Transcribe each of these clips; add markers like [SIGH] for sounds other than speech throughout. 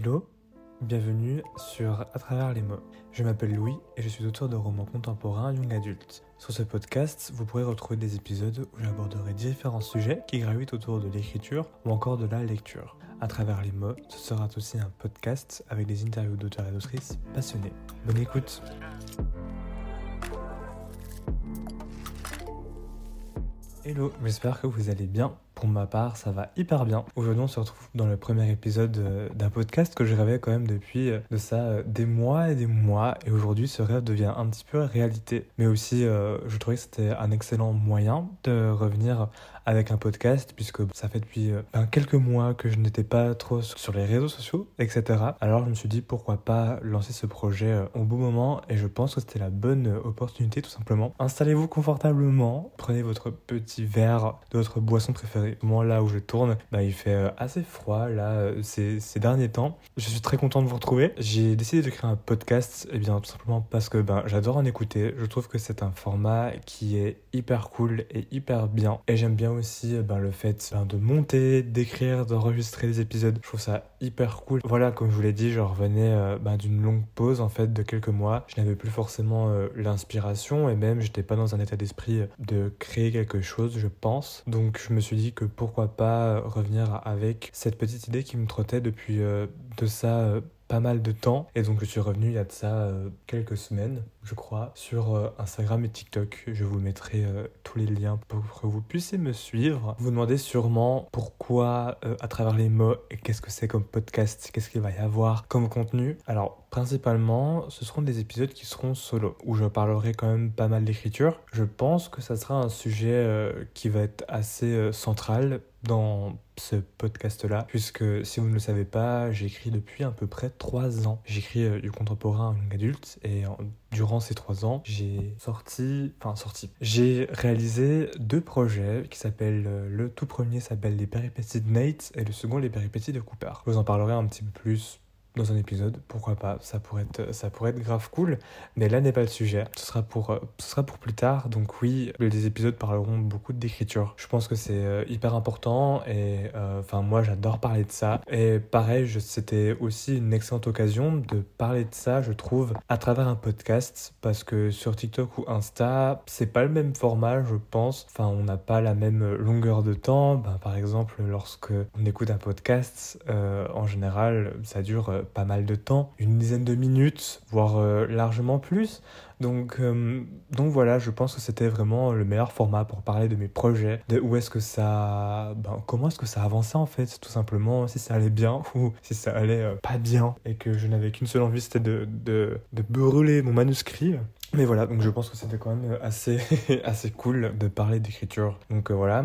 Hello, bienvenue sur À travers les mots. Je m'appelle Louis et je suis auteur de romans contemporains young adultes. Sur ce podcast, vous pourrez retrouver des épisodes où j'aborderai différents sujets qui gravitent autour de l'écriture ou encore de la lecture. À travers les mots, ce sera aussi un podcast avec des interviews d'auteurs et d'autrices passionnés. Bonne écoute Hello, j'espère que vous allez bien. Pour ma part, ça va hyper bien. Aujourd'hui, on se retrouve dans le premier épisode euh, d'un podcast que je rêvais quand même depuis euh, de ça euh, des mois et des mois. Et aujourd'hui, ce rêve devient un petit peu réalité. Mais aussi, je trouvais que c'était un excellent moyen de revenir avec un podcast, puisque ça fait depuis ben, quelques mois que je n'étais pas trop sur les réseaux sociaux, etc. Alors je me suis dit pourquoi pas lancer ce projet au bon moment, et je pense que c'était la bonne opportunité tout simplement. Installez-vous confortablement, prenez votre petit verre de votre boisson préférée moi là où je tourne, bah, il fait euh, assez froid là euh, ces, ces, derniers temps. Je suis très content de vous retrouver. J'ai décidé de créer un podcast, et eh bien tout simplement parce que ben, j'adore en écouter. Je trouve que c'est un format qui est hyper cool et hyper bien. Et j'aime bien aussi ben, le fait ben, de monter, d'écrire, d'enregistrer des épisodes. Je trouve ça hyper cool. Voilà, comme je vous l'ai dit, je revenais euh, ben, d'une longue pause en fait de quelques mois. Je n'avais plus forcément l'inspiration et même j'étais pas dans un état d'esprit de créer quelque chose, je pense. Donc je me suis dit que pourquoi pas revenir avec cette petite idée qui me trottait depuis euh, de ça euh, pas mal de temps. Et donc je suis revenu il y a de ça euh, quelques semaines, je crois, sur Instagram et TikTok. Je vous mettrai tous les liens pour que vous puissiez me suivre. Vous demandez sûrement pourquoi à travers les mots et qu'est-ce que c'est comme podcast, qu'est-ce qu'il va y avoir comme contenu. Alors principalement, ce seront des épisodes qui seront solo, où je parlerai quand même pas mal d'écriture. Je pense que ça sera un sujet qui va être assez central dans ce podcast-là, puisque si vous ne le savez pas, j'écris depuis à peu près trois ans. J'écris euh, du contemporain young adulte et durant ces trois ans, j'ai sorti, enfin sorti, j'ai réalisé deux projets qui s'appellent, euh, le tout premier s'appelle Les péripéties de Nate et le second Les péripéties de Cooper. Je vous en parlerai un petit peu plus dans un épisode, pourquoi pas, ça pourrait être, ça pourrait être grave cool, mais là n'est pas le sujet, ce sera pour, euh, ce sera pour plus tard, donc oui, les épisodes parleront beaucoup d'écriture. Je pense que c'est euh, hyper important et euh, enfin moi j'adore parler de ça. Et pareil, c'était aussi une excellente occasion de parler de ça, je trouve, à travers un podcast parce que sur TikTok ou Insta, c'est pas le même format, je pense, enfin on n'a pas la même longueur de temps, ben, par exemple lorsque on écoute un podcast, en général ça dure pas mal de temps, une dizaine de minutes, voire euh, largement plus. Donc, euh, donc voilà, je pense que c'était vraiment le meilleur format pour parler de mes projets, de où est-ce que ça, ben, comment est-ce que ça avançait en fait, tout simplement, si ça allait bien [LAUGHS] ou si ça allait euh, pas bien, et que je n'avais qu'une seule envie, c'était de, de, brûler mon manuscrit. Mais voilà, donc je pense que c'était quand même assez, [LAUGHS] assez cool de parler d'écriture. Donc voilà,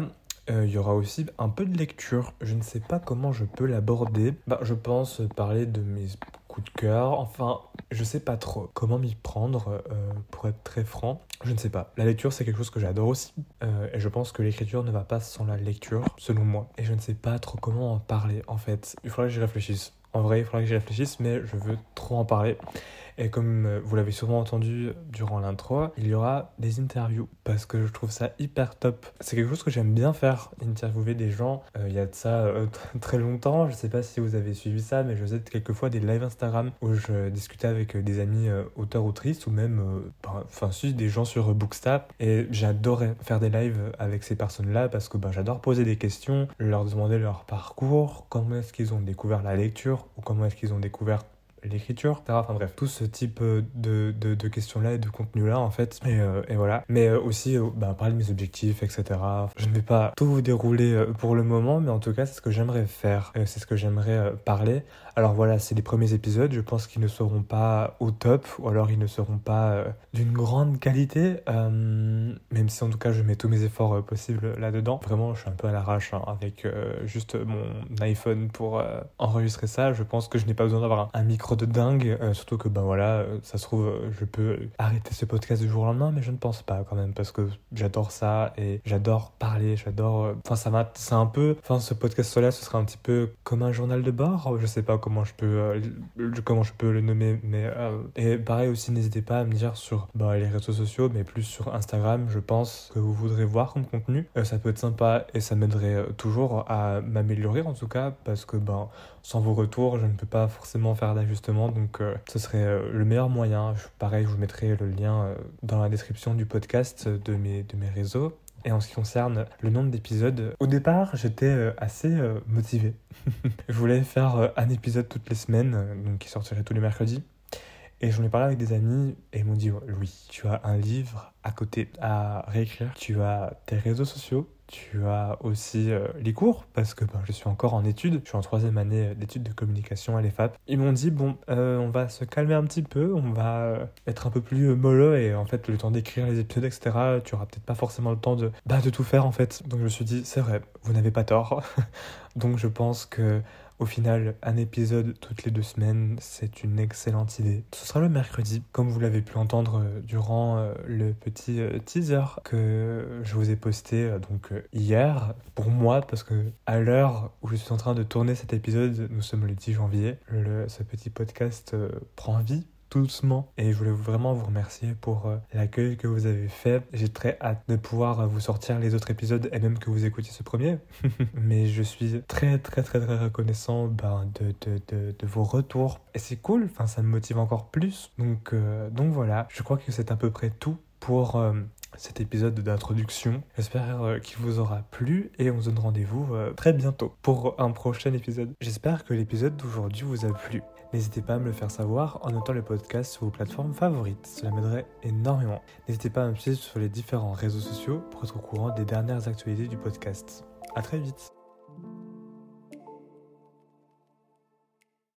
euh, il y aura aussi un peu de lecture. Je ne sais pas comment je peux l'aborder. Bah, je pense parler de mes coups de cœur. Enfin, je sais pas trop comment m'y prendre, euh, pour être très franc. Je ne sais pas. La lecture, c'est quelque chose que j'adore aussi. Euh, et je pense que l'écriture ne va pas sans la lecture, selon moi. Et je ne sais pas trop comment en parler, en fait. Il faudrait que j'y réfléchisse. En vrai, il faudrait que j'y réfléchisse, mais je veux trop en parler. Et comme euh, vous l'avez sûrement entendu durant l'intro, il y aura des interviews parce que je trouve ça hyper top. C'est quelque chose que j'aime bien faire, interviewer des gens. Euh, il y a de ça euh, [LAUGHS] très longtemps, je sais pas si vous avez suivi ça, mais je faisais quelquefois des lives Instagram où je discutais avec des amis auteurs autrices ou même, ben, enfin, des gens sur Bookstap. Et j'adorais faire des lives avec ces personnes-là parce que ben, j'adore poser des questions, leur demander leur parcours, comment est-ce qu'ils ont découvert la lecture ou comment est-ce qu'ils ont découvert l'écriture, etc. Enfin bref, tout ce type euh, de, de, questions-là et de contenu-là en fait. Et, euh, et voilà. Mais euh, aussi bah, parler de mes objectifs, etc. Je ne vais pas tout vous dérouler pour le moment, mais en tout cas c'est ce que j'aimerais faire. c'est ce que j'aimerais parler. Alors voilà, c'est les premiers épisodes. Je pense qu'ils ne seront pas au top, ou alors ils ne seront pas d'une grande qualité. même si en tout cas je mets tous mes efforts possibles là-dedans. Vraiment, je suis un peu à l'arrache hein, avec juste mon iPhone pour enregistrer ça. Je pense que je n'ai pas besoin d'avoir un micro de dingue, euh, surtout que ben voilà, euh, ça se trouve, je peux arrêter ce podcast du jour au lendemain, mais je ne pense pas quand même parce que j'adore ça et j'adore parler, j'adore. Enfin, ça m'a, c'est un peu, enfin, ce podcast-là, ce sera un petit peu comme un journal de bord. Je sais pas comment je peux, comment je peux le nommer, mais et pareil aussi, n'hésitez pas à me dire sur bah, les réseaux sociaux, mais plus sur Instagram, je pense que vous voudrez voir comme contenu. ça peut être sympa et ça m'aiderait toujours à m'améliorer en tout cas parce que ben sans vos retours, je ne peux pas forcément faire d'ajustement, donc euh, ce serait euh, le meilleur moyen. pareil, je vous mettrai le lien euh, dans la description du podcast de mes, de mes réseaux. Et en ce qui concerne le nombre d'épisodes, au départ, j'étais assez motivé. [LAUGHS] je voulais faire un épisode toutes les semaines, donc qui sortirait tous les mercredis. Et j'en ai parlé avec des amis et ils m'ont dit oui, tu as un livre à côté à réécrire, tu as tes réseaux sociaux, tu as aussi euh, les cours, parce que ben, je suis encore en études, je suis en troisième année d'études de communication à l'EFAP. Ils m'ont dit, bon, euh, on va se calmer un petit peu, on va euh, être un peu plus mollo, et en fait, le temps d'écrire les épisodes, etc., tu auras peut-être pas forcément le temps de, bah, de tout faire, en fait. Donc je me suis dit, c'est vrai, vous n'avez pas tort. [LAUGHS] Donc je pense que au final, un épisode toutes les deux semaines, c'est une excellente idée. Ce sera le mercredi, comme vous l'avez pu entendre euh, durant euh, le petit euh, teaser que je vous ai posté donc hier pour moi, parce que à l'heure où je suis en train de tourner cet épisode, nous sommes le 10 janvier, ce petit podcast prend vie doucement. Et je voulais vraiment vous remercier pour euh, l'accueil que vous avez fait. J'ai très hâte de pouvoir euh, vous sortir les autres épisodes et même que vous écoutiez ce premier. [LAUGHS] Mais je suis très très très très reconnaissant ben, de, vos retours. Et c'est cool, ça me motive encore plus. Donc, euh, donc voilà, je crois que c'est à peu près tout pour cet épisode d'introduction. J'espère qu'il vous aura plu et on se donne rendez-vous très bientôt pour un prochain épisode. J'espère que l'épisode d'aujourd'hui vous a plu. N'hésitez pas à me le faire savoir en notant le podcast sur vos plateformes favorites, cela m'aiderait énormément. N'hésitez pas à me suivre sur les différents réseaux sociaux pour être au courant des dernières actualités du podcast. A très vite